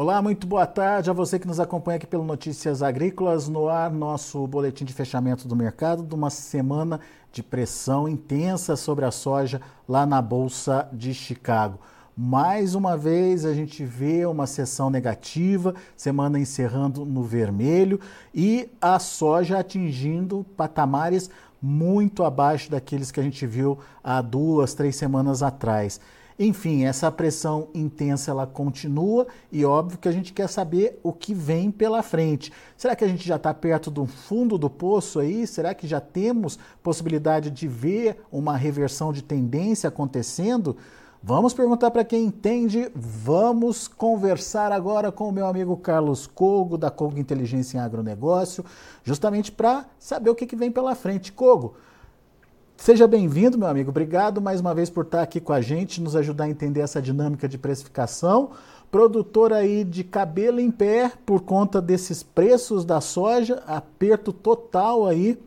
Olá, muito boa tarde a você que nos acompanha aqui pelo Notícias Agrícolas, no ar nosso boletim de fechamento do mercado de uma semana de pressão intensa sobre a soja lá na Bolsa de Chicago. Mais uma vez a gente vê uma sessão negativa, semana encerrando no vermelho e a soja atingindo patamares muito abaixo daqueles que a gente viu há duas, três semanas atrás. Enfim, essa pressão intensa ela continua e óbvio que a gente quer saber o que vem pela frente. Será que a gente já está perto do fundo do poço aí? Será que já temos possibilidade de ver uma reversão de tendência acontecendo? Vamos perguntar para quem entende. Vamos conversar agora com o meu amigo Carlos Cogo, da Cogo Inteligência em Agronegócio, justamente para saber o que, que vem pela frente. Cogo, Seja bem-vindo, meu amigo. Obrigado mais uma vez por estar aqui com a gente, nos ajudar a entender essa dinâmica de precificação. Produtor aí de cabelo em pé por conta desses preços da soja, aperto total aí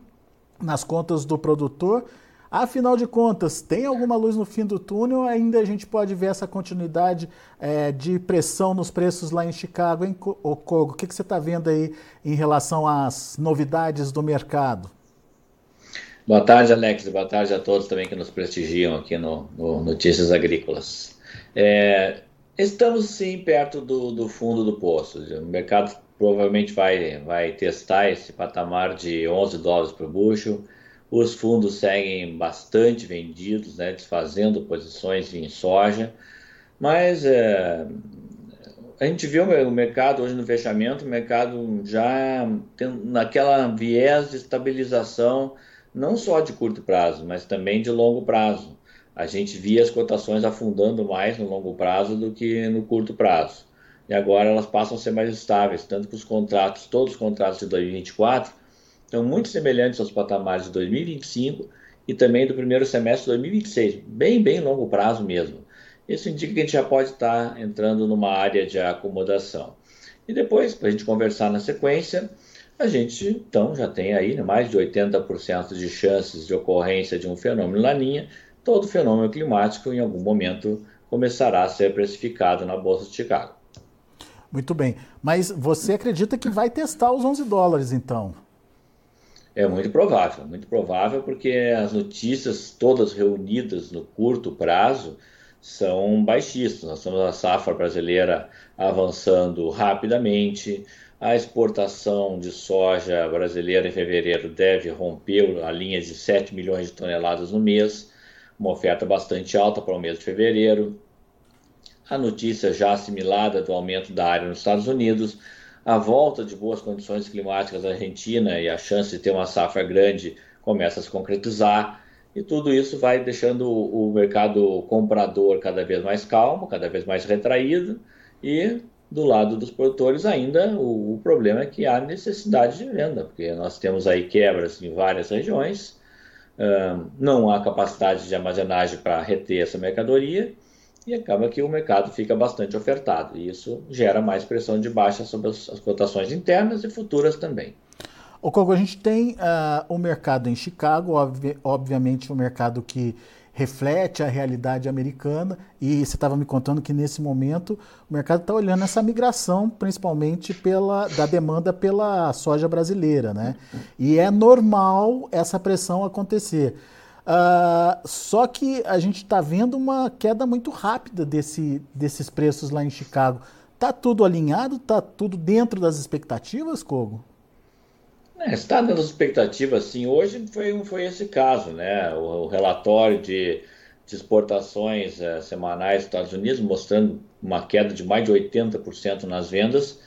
nas contas do produtor. Afinal de contas, tem alguma luz no fim do túnel? Ainda a gente pode ver essa continuidade é, de pressão nos preços lá em Chicago, hein, Kogo? O que, que você está vendo aí em relação às novidades do mercado? Boa tarde, Alex. Boa tarde a todos também que nos prestigiam aqui no, no Notícias Agrícolas. É, estamos sim perto do, do, fundo do poço. O mercado provavelmente vai, vai testar esse patamar de 11 dólares por bushel. Os fundos seguem bastante vendidos, né, desfazendo posições em soja. Mas é, a gente viu o mercado hoje no fechamento, o mercado já naquela viés de estabilização não só de curto prazo, mas também de longo prazo. A gente via as cotações afundando mais no longo prazo do que no curto prazo. E agora elas passam a ser mais estáveis, tanto que os contratos, todos os contratos de 2024, estão muito semelhantes aos patamares de 2025 e também do primeiro semestre de 2026, bem, bem longo prazo mesmo. Isso indica que a gente já pode estar entrando numa área de acomodação. E depois, para a gente conversar na sequência, a gente então já tem aí né, mais de 80% de chances de ocorrência de um fenômeno laninha. Todo fenômeno climático em algum momento começará a ser precificado na Bolsa de Chicago. Muito bem. Mas você acredita que vai testar os 11 dólares então? É muito provável, muito provável, porque as notícias todas reunidas no curto prazo são baixistas. Nós temos a safra brasileira avançando rapidamente, a exportação de soja brasileira em fevereiro deve romper a linha de 7 milhões de toneladas no mês, uma oferta bastante alta para o mês de fevereiro. A notícia já assimilada do aumento da área nos Estados Unidos, a volta de boas condições climáticas da Argentina e a chance de ter uma safra grande começa a se concretizar. E tudo isso vai deixando o mercado comprador cada vez mais calmo, cada vez mais retraído e do lado dos produtores ainda o, o, problema é que há necessidade de venda, porque nós temos aí quebras em várias regiões, uh, não há capacidade de armazenagem para reter essa mercadoria e acaba que o mercado fica bastante ofertado e isso gera mais pressão de baixa sobre as, as cotações internas e futuras também. O Kogo, a gente tem uh, o mercado em Chicago, obvi obviamente um mercado que reflete a realidade americana e você estava me contando que nesse momento o mercado está olhando essa migração principalmente pela da demanda pela soja brasileira, né? E é normal essa pressão acontecer. Uh, só que a gente está vendo uma queda muito rápida desse, desses preços lá em Chicago. Tá tudo alinhado? Tá tudo dentro das expectativas, Kogo? É, está dando expectativa, sim. Hoje foi, foi esse caso, né? O, o relatório de, de exportações é, semanais dos Estados Unidos mostrando uma queda de mais de 80% nas vendas,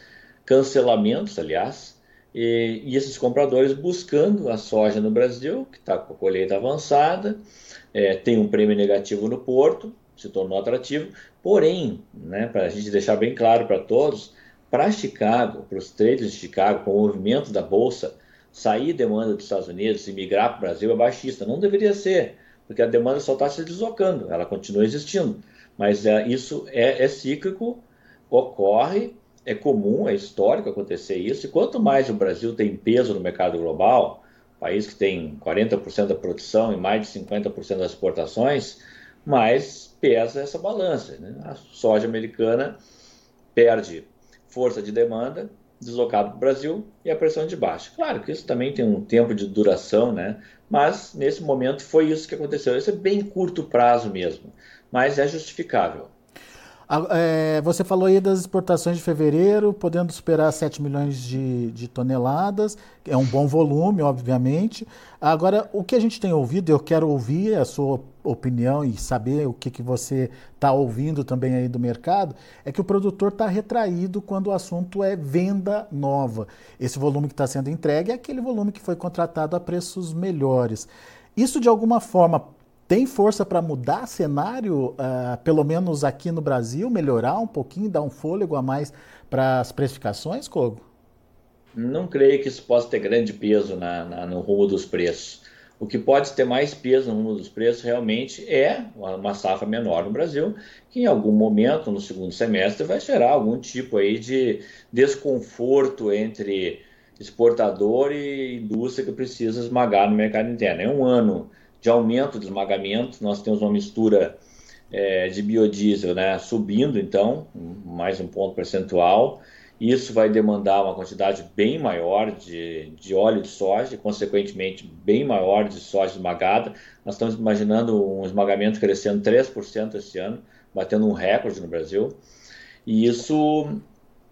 cancelamentos, aliás, e, e, esses compradores buscando a soja no Brasil, que está com a colheita avançada, é, tem um prêmio negativo no porto, se tornou atrativo, porém, né, para a gente deixar bem claro para todos, para Chicago, para os traders de Chicago, com o movimento da bolsa, sair demanda dos Estados Unidos e migrar para o Brasil é baixista. Não deveria ser, porque a demanda só está se deslocando, ela continua existindo. Mas é, isso é, é cíclico, ocorre, é comum, é histórico acontecer isso. E quanto mais o Brasil tem peso no mercado global, país que tem 40% da produção e mais de 50% das exportações, mais pesa essa balança. Né? A soja americana perde força de demanda deslocado para o Brasil e a pressão de baixa. Claro que isso também tem um tempo de duração, né? Mas nesse momento foi isso que aconteceu. Isso é bem curto prazo mesmo, mas é justificável. É, você falou aí das exportações de fevereiro, podendo superar 7 milhões de, de, toneladas, é um bom volume, obviamente. Agora, o que a gente tem ouvido, eu quero ouvir a sua opinião e saber o que, que você está ouvindo também aí do mercado, é que o produtor está retraído quando o assunto é venda nova. Esse volume que está sendo entregue é aquele volume que foi contratado a preços melhores. Isso, de alguma forma, tem força para mudar cenário, uh, pelo menos aqui no Brasil, melhorar um pouquinho, dar um fôlego a mais para as precificações, Kogo? Não creio que isso possa ter grande peso na, na, no rumo dos preços. O que pode ter mais peso no rumo dos preços realmente é uma safra menor no Brasil, que em algum momento, no segundo semestre, vai gerar algum tipo aí de desconforto entre exportador e indústria que precisa esmagar no mercado interno. É um ano de aumento de esmagamento, nós temos uma mistura é, de biodiesel né, subindo, então, mais um ponto percentual. Isso vai demandar uma quantidade bem maior de, de óleo de soja, e, consequentemente, bem maior de soja esmagada. Nós estamos imaginando um esmagamento crescendo 3% esse ano, batendo um recorde no Brasil. E isso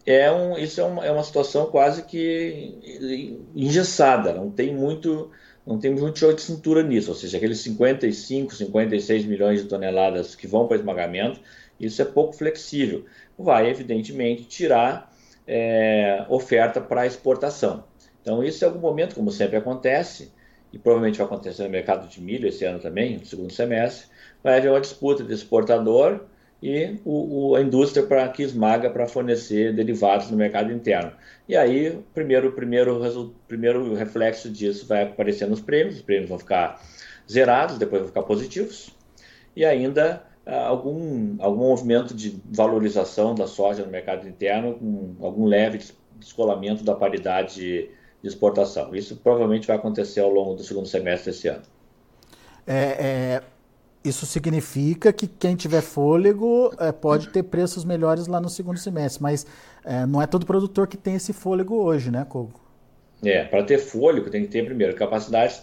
é, um, isso é, uma, é uma situação quase que engessada, não tem muito não tem muito show de cintura nisso, ou seja, aqueles 55, 56 milhões de toneladas que vão para esmagamento, isso é pouco flexível. Vai, evidentemente, tirar é, oferta para exportação. Então, isso em algum momento, como sempre acontece, e provavelmente vai acontecer no mercado de milho esse ano também, no segundo semestre, vai haver uma disputa de exportador e o, o, a indústria para que esmaga para fornecer derivados no mercado interno. E aí, primeiro, primeiro, primeiro reflexo disso vai aparecer nos prêmios, os prêmios vão ficar zerados, depois vão ficar positivos, e ainda ah, algum, algum movimento de valorização da soja no mercado interno, com algum leve descolamento da paridade de exportação. Isso provavelmente vai acontecer ao longo do segundo semestre desse ano. É, é, isso significa que quem tiver fôlego é, pode ter preços melhores lá no segundo semestre, mas é, não é todo produtor que tem esse fôlego hoje, né, Kogo? É, para ter fôlego tem que ter primeiro capacidade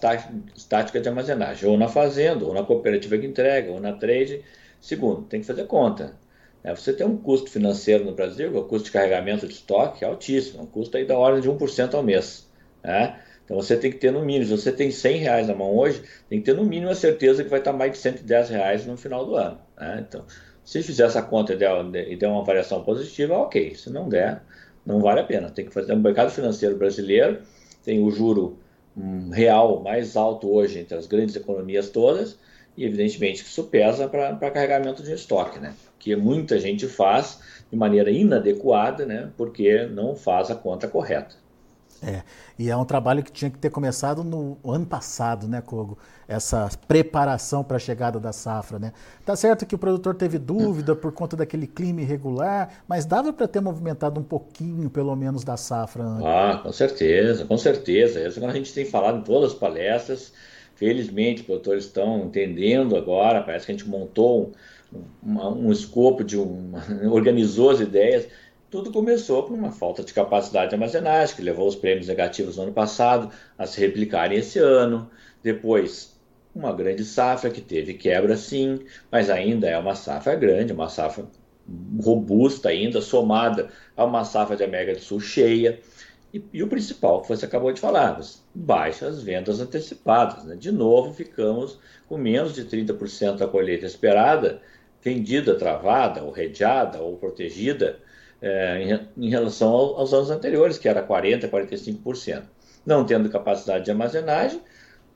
estática de armazenagem, ou na fazenda, ou na cooperativa que entrega, ou na trade. Segundo, tem que fazer conta. É, você tem um custo financeiro no Brasil, o custo de carregamento de estoque é altíssimo, um custo aí da ordem de 1% ao mês. Né? Então você tem que ter no mínimo, se você tem 100 reais na mão hoje, tem que ter no mínimo a certeza que vai estar mais de 110 reais no final do ano. Né? Então, se fizer essa conta e der, e der uma variação positiva, ok. Se não der, não vale a pena. Tem que fazer. O mercado financeiro brasileiro tem o juro um, real mais alto hoje entre as grandes economias todas, e evidentemente que isso pesa para carregamento de estoque, né? Que muita gente faz de maneira inadequada, né? Porque não faz a conta correta. É, e é um trabalho que tinha que ter começado no ano passado, né, Kogo? Essa preparação para a chegada da safra, né? Tá certo que o produtor teve dúvida por conta daquele clima irregular, mas dava para ter movimentado um pouquinho, pelo menos, da safra. Ah, com certeza, com certeza. Isso que a gente tem falado em todas as palestras. Felizmente, os produtores estão entendendo agora. Parece que a gente montou um, um, um escopo de um, organizou as ideias tudo começou por uma falta de capacidade de armazenagem, que levou os prêmios negativos no ano passado a se replicarem esse ano. Depois, uma grande safra que teve quebra sim, mas ainda é uma safra grande, uma safra robusta ainda, somada a uma safra de América do Sul cheia. E, e o principal que você acabou de falar, baixas vendas antecipadas. Né? De novo, ficamos com menos de 30% da colheita esperada, vendida, travada, ou redeada, ou protegida, é, em, em, relação ao, aos anos anteriores, que era 40%, 45%. Não tendo capacidade de armazenagem,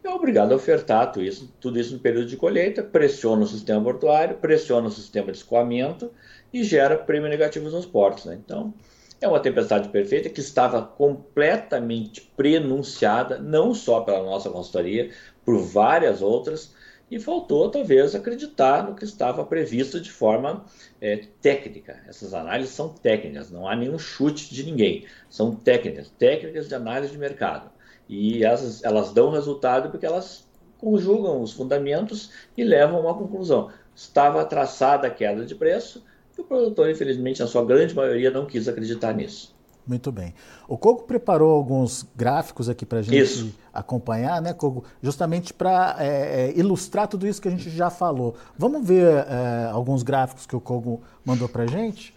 é obrigado a ofertar tudo isso, tudo isso no período de colheita, pressiona o sistema portuário, pressiona o sistema de escoamento e gera prêmio negativos nos portos. Né? Então, é uma tempestade perfeita que estava completamente prenunciada, não só pela nossa consultoria, por várias outras, e faltou talvez acreditar no que estava previsto de forma é, técnica. Essas análises são técnicas, não há nenhum chute de ninguém. São técnicas, técnicas de análise de mercado. E elas, elas dão resultado porque elas conjugam os fundamentos e levam a uma conclusão. Estava traçada a queda de preço, E o produtor, infelizmente, na sua grande maioria, não quis acreditar nisso. Muito bem. O Cogo preparou alguns gráficos aqui para a gente isso. acompanhar, né, Cogo? Justamente para é, é, ilustrar tudo isso que a gente já falou. Vamos ver é, alguns gráficos que o Cogo mandou para a gente?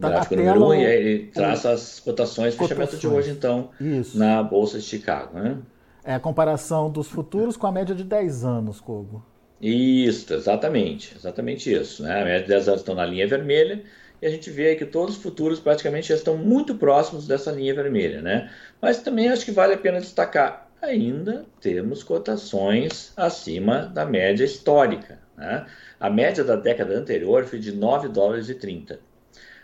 Tá gráfico número 1 um, ele traz as cotações, fechamento de hoje, então, isso. na Bolsa de Chicago. Né? É a comparação dos futuros com a média de 10 anos, Cogo. Isso, exatamente. Exatamente isso. Né? A média de 10 anos estão na linha vermelha e a gente vê que todos os futuros praticamente já estão muito próximos dessa linha vermelha, né? Mas também acho que vale a pena destacar, ainda temos cotações acima da média histórica, né? A média da década anterior foi de 9 dólares e 30.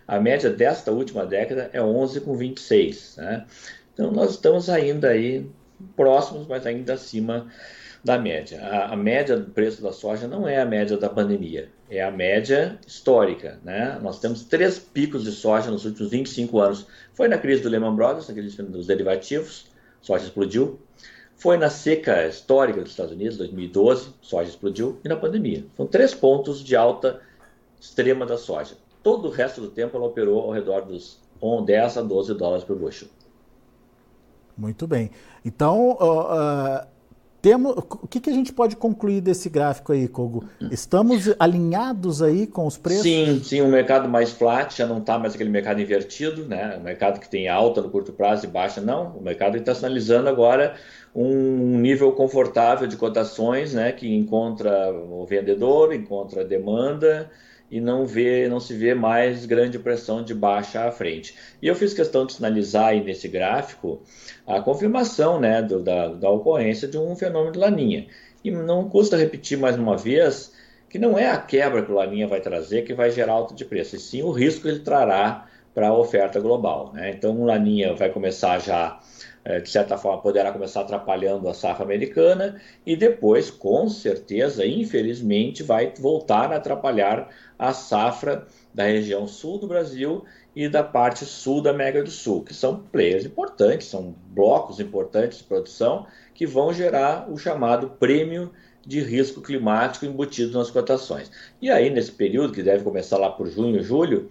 A média desta última década é 11,26, né? Então nós estamos ainda aí próximos, mas ainda acima da média. A, a, média do preço da soja não é a média da pandemia, é a média histórica. Né? Nós temos três picos de soja nos últimos 25 anos. Foi na crise do Lehman Brothers, na crise dos derivativos, soja explodiu. Foi na seca histórica dos Estados Unidos, 2012, soja explodiu. E na pandemia. São três pontos de alta extrema da soja. Todo o resto do tempo ela operou ao redor dos 10 a 12 dólares por bushel. Muito bem. Então, uh, temos, o que, que, a gente pode concluir desse gráfico aí, Kogo? Estamos alinhados aí com os preços? Sim, sim, um mercado mais flat, já não está mais aquele mercado invertido, né? O mercado que tem alta no curto prazo e baixa, não. O mercado está sinalizando agora um nível confortável de cotações, né? Que encontra o vendedor, encontra a demanda e não vê, não se vê mais grande pressão de baixa à frente. E eu fiz questão de sinalizar aí nesse gráfico a confirmação né, do, da, da ocorrência de um fenômeno de laninha. E não custa repetir mais uma vez que não é a quebra que o laninha vai trazer que vai gerar alta de preço, e sim o risco que ele trará para a oferta global. Né? Então, o laninha vai começar já é, de certa forma, poderá começar atrapalhando a safra americana e depois, com certeza, infelizmente, vai voltar a atrapalhar a safra da região sul do Brasil e da parte sul da América do Sul, que são players importantes, são blocos importantes de produção que vão gerar o chamado prêmio de risco climático embutido nas cotações. E aí, nesse período, que deve começar lá por junho, julho,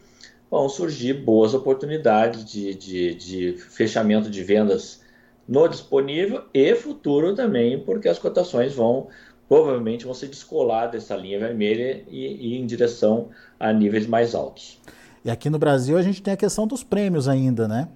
vão surgir boas oportunidades de, de, de fechamento de vendas no disponível e futuro também, porque as cotações vão provavelmente vão se descolar dessa linha vermelha e, ir em direção a níveis mais altos. E aqui no Brasil a gente tem a questão dos prêmios ainda, né?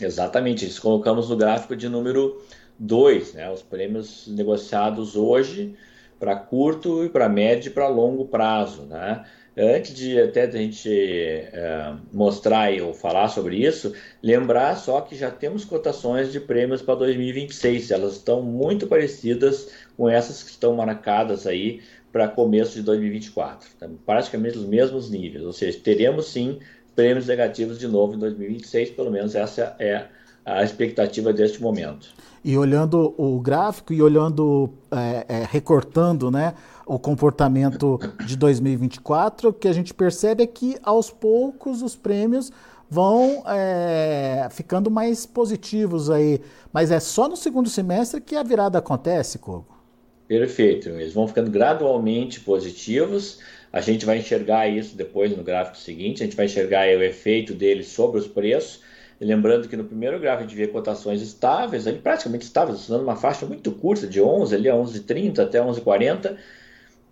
Exatamente, isso colocamos no gráfico de número 2, né? Os prêmios negociados hoje para curto e para médio e para longo prazo, né? Antes de até a gente é, mostrar ou falar sobre isso, lembrar só que já temos cotações de prêmios para 2026. Elas estão muito parecidas com essas que estão marcadas aí para começo de 2024. Então, praticamente os mesmos níveis. Ou seja, teremos sim prêmios negativos de novo em 2026, pelo menos essa é a expectativa deste momento. E olhando o gráfico e olhando, é, é, recortando, né? O comportamento de 2024, o que a gente percebe é que aos poucos os prêmios vão é, ficando mais positivos aí. Mas é só no segundo semestre que a virada acontece, Cogo? Perfeito, eles vão ficando gradualmente positivos. A gente vai enxergar isso depois no gráfico seguinte, a gente vai enxergar o efeito deles sobre os preços. E lembrando que no primeiro gráfico a gente vê cotações estáveis, ali praticamente estáveis, usando uma faixa muito curta de 11 ali a 11,30 até 11,40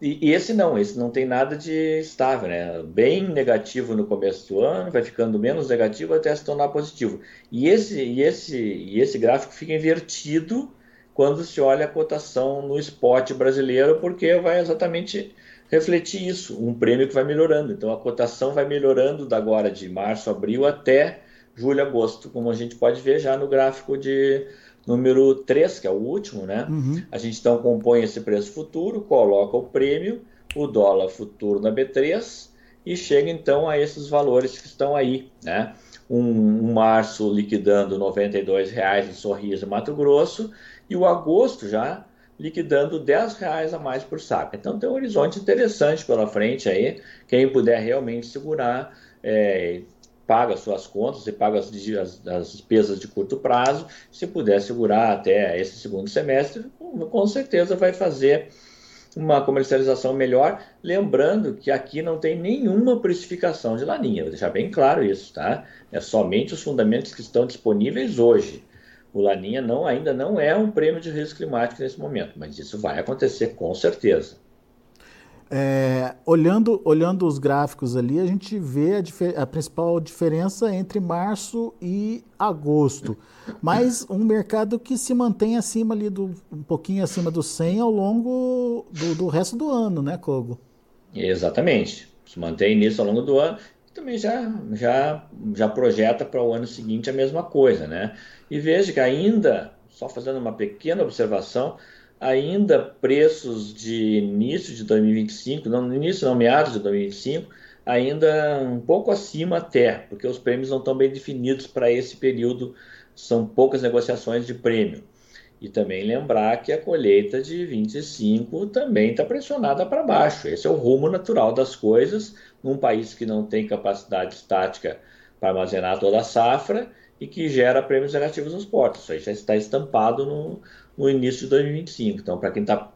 e, e, esse não, esse não tem nada de estável, né? Bem negativo no começo do ano, vai ficando menos negativo até se tornar positivo. E esse, e esse, e esse gráfico fica invertido quando se olha a cotação no spot brasileiro, porque vai exatamente refletir isso, um prêmio que vai melhorando. Então a cotação vai melhorando da agora de março, abril até julho, agosto, como a gente pode ver já no gráfico de número 3, que é o último, né? Uhum. A gente então compõe esse preço futuro, coloca o prêmio, o dólar futuro na B3 e chega então a esses valores que estão aí, né? Um, um março liquidando R$ reais em Sorriso Mato Grosso e o agosto já liquidando R$ reais a mais por saco. Então tem um horizonte interessante pela frente aí, quem puder realmente segurar, é, paga suas contas e paga as, as, as, despesas de curto prazo, se puder segurar até esse segundo semestre, com certeza vai fazer uma comercialização melhor, lembrando que aqui não tem nenhuma precificação de laninha, vou deixar bem claro isso, tá? É somente os fundamentos que estão disponíveis hoje. O laninha não, ainda não é um prêmio de risco climático nesse momento, mas isso vai acontecer com certeza. É, olhando, olhando os gráficos ali, a gente vê a, a, principal diferença entre março e agosto. Mas um mercado que se mantém acima ali do um pouquinho acima do 100 ao longo do, do resto do ano, né, Kogo? Exatamente. Se mantém nisso ao longo do ano também já, já, já projeta para o ano seguinte a mesma coisa, né? E veja que ainda, só fazendo uma pequena observação, ainda preços de início de 2025, não início, não meados de 2025, ainda um pouco acima até, porque os prêmios não estão bem definidos para esse período, são poucas negociações de prêmio. E também lembrar que a colheita de 25 também está pressionada para baixo. Esse é o rumo natural das coisas num país que não tem capacidade estática para armazenar toda a safra e que gera prêmios negativos nos portos. Isso aí já está estampado no, no início de 2025. Então, para quem está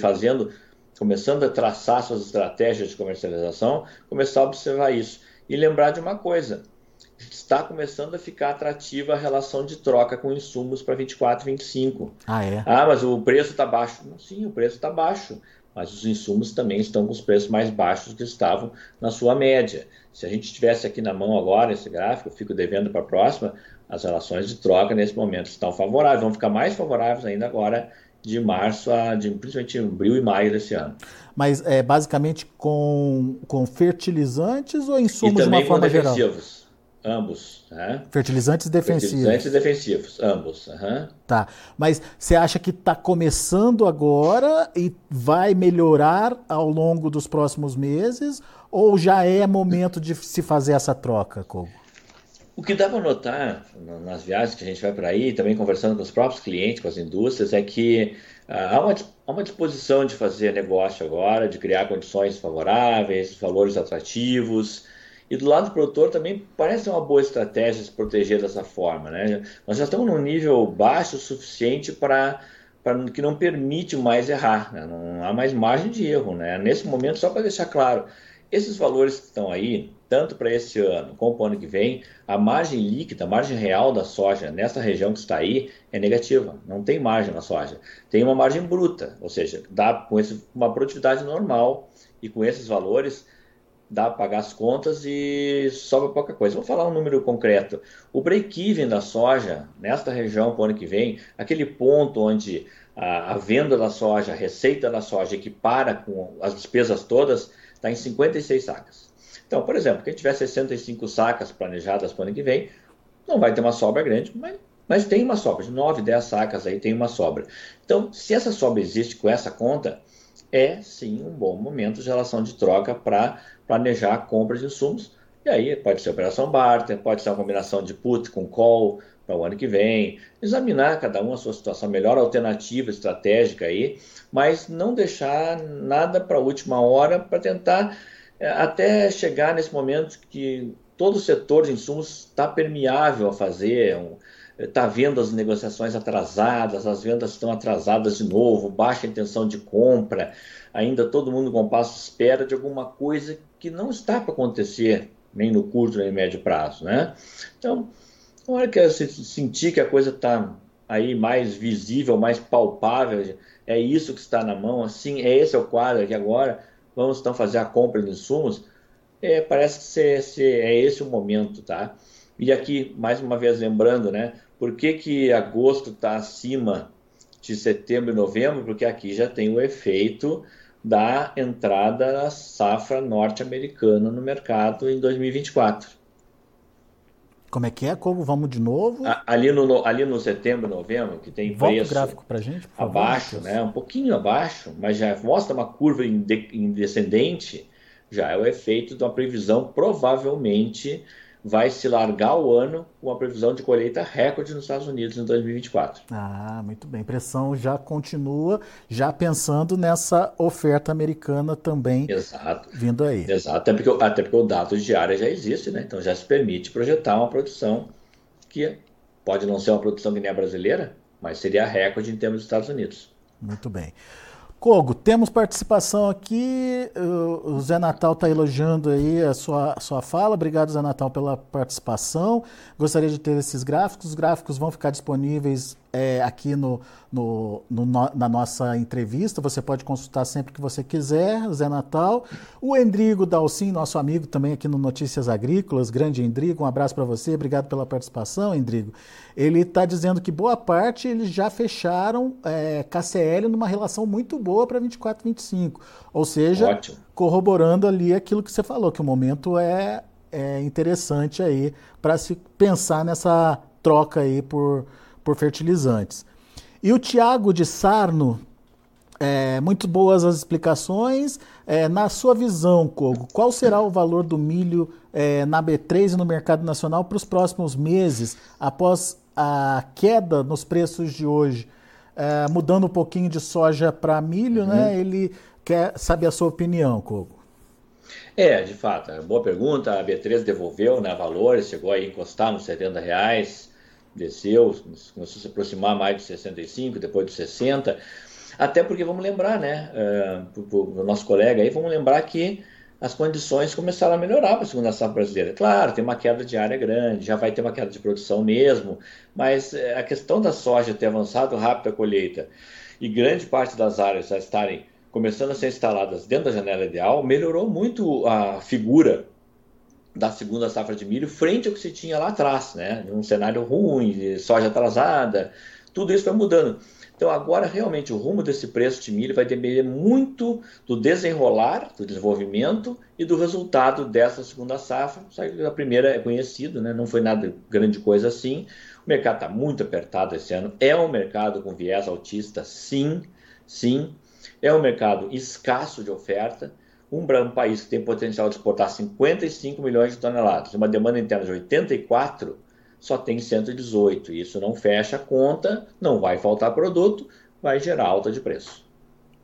fazendo, começando a traçar suas estratégias de comercialização, começar a observar isso. E lembrar de uma coisa: está começando a ficar atrativa a relação de troca com insumos para 24 e 25. Ah, é? Ah, mas o preço está baixo. Sim, o preço está baixo, mas os insumos também estão com os preços mais baixos que estavam na sua média. Se a gente tivesse aqui na mão agora esse gráfico, eu fico devendo para a próxima, as relações de troca nesse momento estão favoráveis, vão ficar mais favoráveis ainda agora de março a de, principalmente abril e maio desse ano. Mas é basicamente com, com fertilizantes ou insumos de uma forma geral? defensivos, ambos. Né? Fertilizantes defensivos. Fertilizantes defensivos, ambos. Uhum. Tá. Mas você acha que está começando agora e vai melhorar ao longo dos próximos meses? Ou já é momento de se fazer essa troca, Kogo? O que dá para notar nas viagens que a gente vai para aí, também conversando com os próprios clientes, com as indústrias, é que ah, há, uma, há uma disposição de fazer negócio agora, de criar condições favoráveis, valores atrativos. E do lado do produtor também parece uma boa estratégia se proteger dessa forma. Né? Nós já estamos num nível baixo o suficiente para que não permite mais errar, né? não há mais margem de erro. Né? Nesse momento, só para deixar claro, esses valores que estão aí, tanto para esse ano como para o ano que vem, a margem líquida, a margem real da soja nessa região que está aí é negativa. Não tem margem na soja. Tem uma margem bruta, ou seja, dá com esse, uma produtividade normal e com esses valores dá para pagar as contas e sobra pouca coisa. Vou falar um número concreto. O break-even da soja nesta região para o ano que vem, aquele ponto onde a, a venda da soja, a receita da soja equipara com as despesas todas, está em 56 sacas. Então, por exemplo, quem tiver 65 sacas planejadas para o ano que vem, não vai ter uma sobra grande, mas, mas tem uma sobra. De 9, 10 sacas aí tem uma sobra. Então, se essa sobra existe com essa conta, é sim um bom momento de relação de troca para planejar a compra de insumos. E aí pode ser operação barter, pode ser uma combinação de put com call para o ano que vem, examinar cada um a sua situação, melhor alternativa estratégica aí, mas não deixar nada para a última hora para tentar até chegar nesse momento que todo o setor de insumos está permeável a fazer, está vendo as negociações atrasadas, as vendas estão atrasadas de novo, baixa intenção de compra, ainda todo mundo com passo espera de alguma coisa que não está para acontecer nem no curto nem no médio prazo, né? Então, na hora que você sentir que a coisa está aí mais visível, mais palpável, é isso que está na mão, assim, é esse é o quadro aqui agora, vamos então fazer a compra de insumos, é, parece que ser, é esse o momento, tá? E aqui, mais uma vez lembrando, né, por que, que agosto está acima de setembro e novembro? Porque aqui já tem o efeito da entrada da safra norte-americana no mercado em 2024. Como é que é? Como vamos de novo? Ali no, ali no setembro, novembro, que tem Volta preço o gráfico para gente, por favor, abaixo, né? Um pouquinho abaixo, mas já mostra uma curva em, de, em descendente. Já é o efeito de uma previsão provavelmente vai se largar o ano com uma previsão de colheita recorde nos Estados Unidos em 2024. Ah, muito bem. Pressão já continua, já pensando nessa oferta americana também Exato. vindo aí. Exato, até porque, até porque o dado de área já existe, né? Então já se permite projetar uma produção que pode não ser uma produção que nem a brasileira, mas seria recorde em termos dos Estados Unidos. Muito bem. Cogo, temos participação aqui. O Zé Natal está elogiando aí a sua, a sua fala. Obrigado, Zé Natal, pela participação. Gostaria de ter esses gráficos. Os gráficos vão ficar disponíveis é, aqui no, no, no, na nossa entrevista. Você pode consultar sempre que você quiser, Zé Natal. O Endrigo Dalcin, nosso amigo também aqui no Notícias Agrícolas. Grande Endrigo, um abraço para você. Obrigado pela participação, Endrigo. Ele está dizendo que boa parte eles já fecharam é, KCL numa relação muito boa para 24, 25. Ou seja, Ótimo. corroborando ali aquilo que você falou, que o momento é, é interessante aí para se pensar nessa troca aí por por fertilizantes. E o Tiago de Sarno, é, muito boas as explicações. É, na sua visão, Kogo, qual será o valor do milho é, na B3 e no mercado nacional para os próximos meses, após a queda nos preços de hoje? É, mudando um pouquinho de soja para milho, né? uhum. né? Ele quer saber a sua opinião, Kogo. É, de fato, é boa pergunta. A B3 devolveu né, valores, chegou a encostar nos 70 reais desceu, começou a se aproximar mais de 65, depois de 60, até porque vamos lembrar, né, uh, o nosso colega aí, vamos lembrar que as condições começaram a melhorar para a segunda safra brasileira. Claro, tem uma queda de área grande, já vai ter uma queda de produção mesmo, mas eh, a questão da soja ter avançado rápido a colheita e grande parte das áreas já estarem começando a ser instaladas dentro da janela ideal, melhorou muito a figura da segunda safra de milho frente ao que se tinha lá atrás, né? Um cenário ruim, de soja atrasada, tudo isso vai mudando. Então agora realmente o rumo desse preço de milho vai depender muito do desenrolar, do desenvolvimento e do resultado dessa segunda safra. A primeira é conhecido, né? não foi nada grande coisa assim. O mercado está muito apertado esse ano. É um mercado com viés altista, sim, sim. É um mercado escasso de oferta um, país que tem potencial de exportar 55 milhões de toneladas, uma demanda interna de 84, só tem 118. Isso não fecha a conta, não vai faltar produto, vai gerar alta de preço.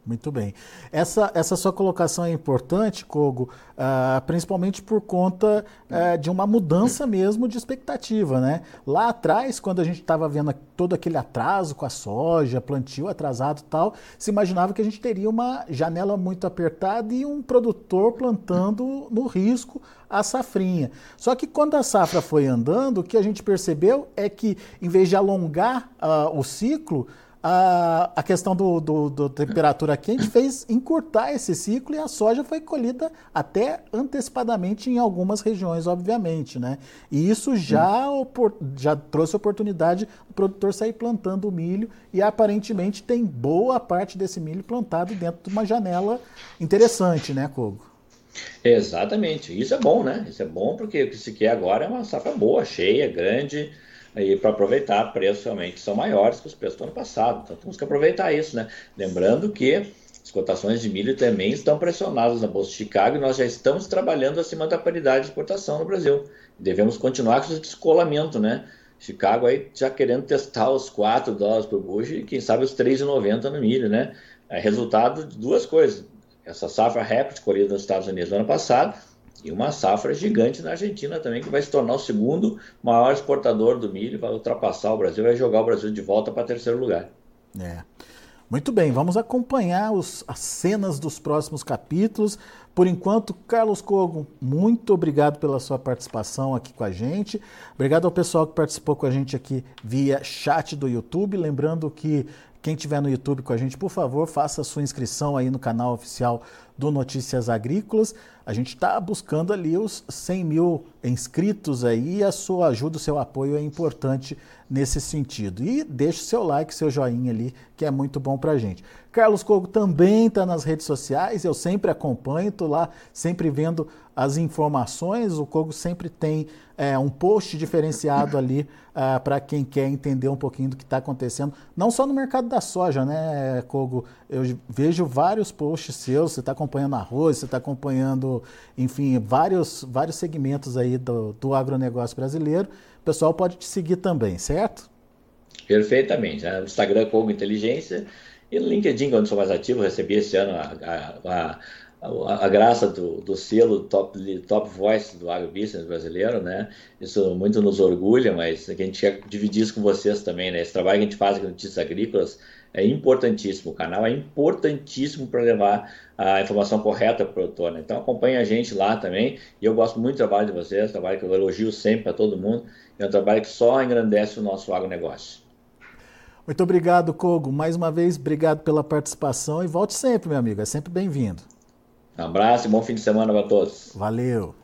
Muito bem. Essa, essa sua colocação é importante, Kogo, uh, principalmente por conta uh, de uma mudança mesmo de expectativa. Né? Lá atrás, quando a gente estava vendo todo aquele atraso com a soja, plantio atrasado e tal, se imaginava que a gente teria uma janela muito apertada e um produtor plantando no risco a safrinha. Só que quando a safra foi andando, o que a gente percebeu é que, em vez de alongar uh, o ciclo, a, a questão do, do, do, temperatura quente fez encurtar esse ciclo e a soja foi colhida até antecipadamente em algumas regiões, obviamente, né? E isso já, já trouxe oportunidade do produtor sair plantando o milho e aparentemente tem boa parte desse milho plantado dentro de uma janela interessante, né, Kogo? Exatamente. Isso é bom, né? Isso é bom porque o que se quer agora é uma safra boa, cheia, grande, aí para aproveitar preços realmente são maiores que os preços do ano passado. Então temos que aproveitar isso, né? Lembrando que as cotações de milho também estão pressionadas na Bolsa de Chicago e nós já estamos trabalhando acima da paridade de exportação no Brasil. Devemos continuar com esse descolamento, né? Chicago aí já querendo testar os 4 dólares por bushel e quem sabe os 3,90 no milho, né? É resultado de duas coisas. Essa safra recorde colhida nos Estados Unidos no ano passado e uma safra gigante na Argentina também, que vai se tornar o segundo maior exportador do milho, vai ultrapassar o Brasil, vai jogar o Brasil de volta para terceiro lugar. É. Muito bem, vamos acompanhar os, as cenas dos próximos capítulos. Por enquanto, Carlos Cogo, muito obrigado pela sua participação aqui com a gente. Obrigado ao pessoal que participou com a gente aqui via chat do YouTube. Lembrando que quem estiver no YouTube com a gente, por favor, faça sua inscrição aí no canal oficial do Notícias Agrícolas. A gente está buscando ali os 100 mil inscritos aí e a sua ajuda, o seu apoio é importante nesse sentido. E deixe seu like, seu joinha ali, que é muito bom para a gente. Carlos Cogo também está nas redes sociais, eu sempre acompanho, estou lá sempre vendo as informações. O Cogo sempre tem é, um post diferenciado ali uh, para quem quer entender um pouquinho do que está acontecendo, não só no mercado da soja, né, Cogo? Eu vejo vários posts seus, você está acompanhando arroz, você está acompanhando, enfim, vários, vários segmentos aí do, do agronegócio brasileiro. O pessoal pode te seguir também, certo? Perfeitamente. No Instagram, Cogo Inteligência. E LinkedIn, quando sou mais ativo, recebi esse ano a, a, a graça do, do, selo top, top Voice do agrobusiness brasileiro, né? Isso muito nos orgulha, mas a gente quer dividir isso com vocês também, né? Esse trabalho que a gente faz no Notícias Agrícolas é importantíssimo. O canal é importantíssimo para levar a informação correta para o produtor. Né? Então acompanhe a gente lá também. E eu gosto muito do trabalho de vocês, trabalho que eu elogio sempre para todo mundo. É um trabalho que só engrandece o nosso agronegócio. Muito obrigado, Kogo. Mais uma vez, obrigado pela participação e volte sempre, meu amigo. É sempre bem-vindo. Um abraço e bom fim de semana para todos. Valeu.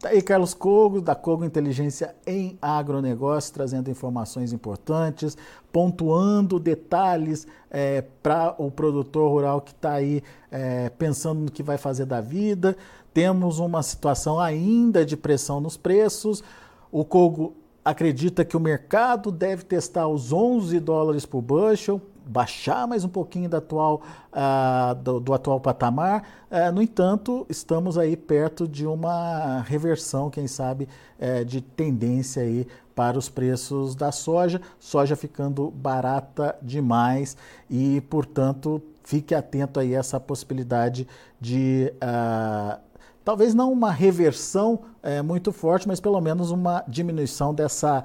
Tá aí Carlos Cogo, da Cogo Inteligência em Agronegócio, trazendo informações importantes, pontuando detalhes é, para o produtor rural que está aí é, pensando no que vai fazer da vida. Temos uma situação ainda de pressão nos preços. O Cogo acredita que o mercado deve testar os 11 dólares por bushel, baixar mais um pouquinho da atual, uh, do, do, atual patamar. Uh, no entanto, estamos aí perto de uma reversão, quem sabe, uh, de tendência aí para os preços da soja, soja ficando barata demais e, portanto, fique atento aí a essa possibilidade de uh, talvez não uma reversão é, muito forte, mas pelo menos uma diminuição dessa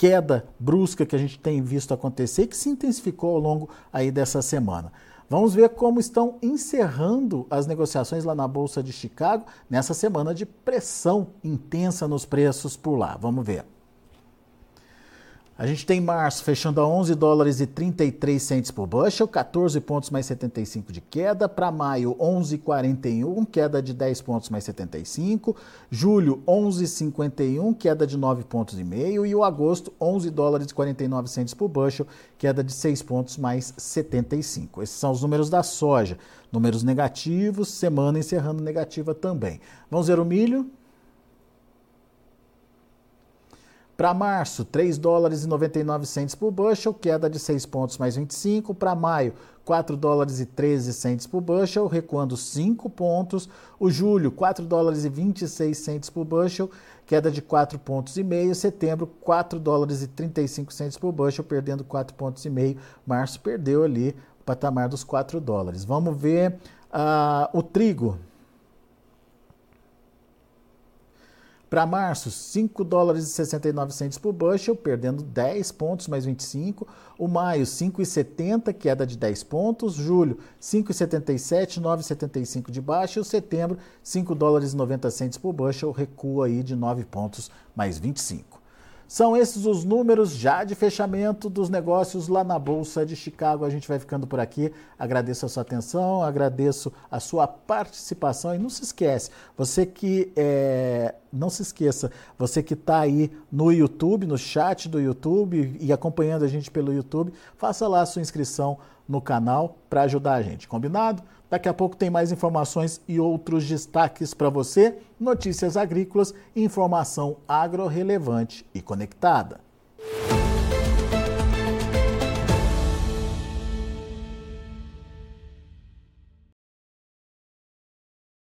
queda brusca que a gente tem visto acontecer que se intensificou ao longo aí dessa semana. Vamos ver como estão encerrando as negociações lá na Bolsa de Chicago nessa semana de pressão intensa nos preços por lá. Vamos ver. A gente tem março fechando a 11 dólares e 33 centes por bushel, 14 pontos mais 75 de queda. Para maio, 11,41, queda de 10 pontos mais 75. Julho, 11,51, queda de 9 pontos e meio. E o agosto, 11 dólares e 49 centes por bushel, queda de 6 pontos mais 75. Esses são os números da soja. Números negativos, semana encerrando negativa também. Vamos ver o milho. Para março, 3 dólares e 99 centes por bushel, queda de 6 pontos mais 25. Para maio, 4 dólares e 13 centes por bushel, recuando 5 pontos. O julho, 4 dólares e 26 centes por bushel, queda de 4 pontos e meio. Setembro, 4 dólares e 35 centes por bushel, perdendo 4 pontos e meio. Março perdeu ali o patamar dos 4 dólares. Vamos ver uh, o trigo. Para março, 5 dólares e 69 centos por bushel, perdendo 10 pontos mais 25. O maio, 5,70, queda de 10 pontos. Julho, 5,77, 9,75 de baixa. E o setembro, 5 dólares e 90 centos por bushel, recua aí de 9 pontos mais 25. São esses os números já de fechamento dos negócios lá na Bolsa de Chicago. A gente vai ficando por aqui. Agradeço a sua atenção, agradeço a sua participação e não se esquece, você que é, não se esqueça, você que está aí no YouTube, no chat do YouTube e acompanhando a gente pelo YouTube, faça lá a sua inscrição no canal para ajudar a gente. Combinado? Daqui a pouco tem mais informações e outros destaques para você, notícias agrícolas, informação agro relevante e conectada.